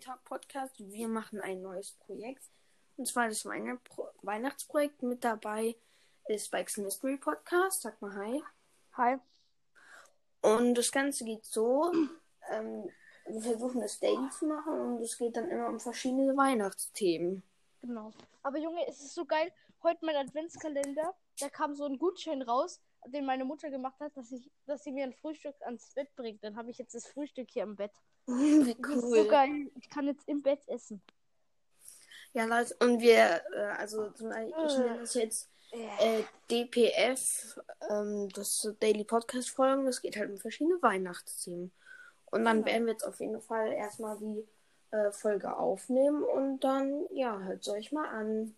Talk Podcast. Wir machen ein neues Projekt. Und zwar das Weihn Weihnachtsprojekt. Mit dabei ist Spikes Mystery Podcast. Sag mal Hi. Hi. Und das Ganze geht so. Ähm, wir versuchen das Daily zu machen und es geht dann immer um verschiedene Weihnachtsthemen. Genau. Aber Junge, es ist so geil. Heute mein Adventskalender, da kam so ein Gutschein raus, den meine Mutter gemacht hat, dass ich, dass sie mir ein Frühstück ans Bett bringt. Dann habe ich jetzt das Frühstück hier im Bett. Wie cool. geil. Ich kann jetzt im Bett essen. Ja, Leute, und wir, äh, also zum Beispiel, ich nenne das jetzt äh, DPF, ähm, das ist so Daily Podcast Folgen. Das geht halt um verschiedene Weihnachtsthemen. Und dann Genau. werden wir jetzt auf jeden Fall erstmal die äh, Folge aufnehmen und dann, ja, hört euch mal an.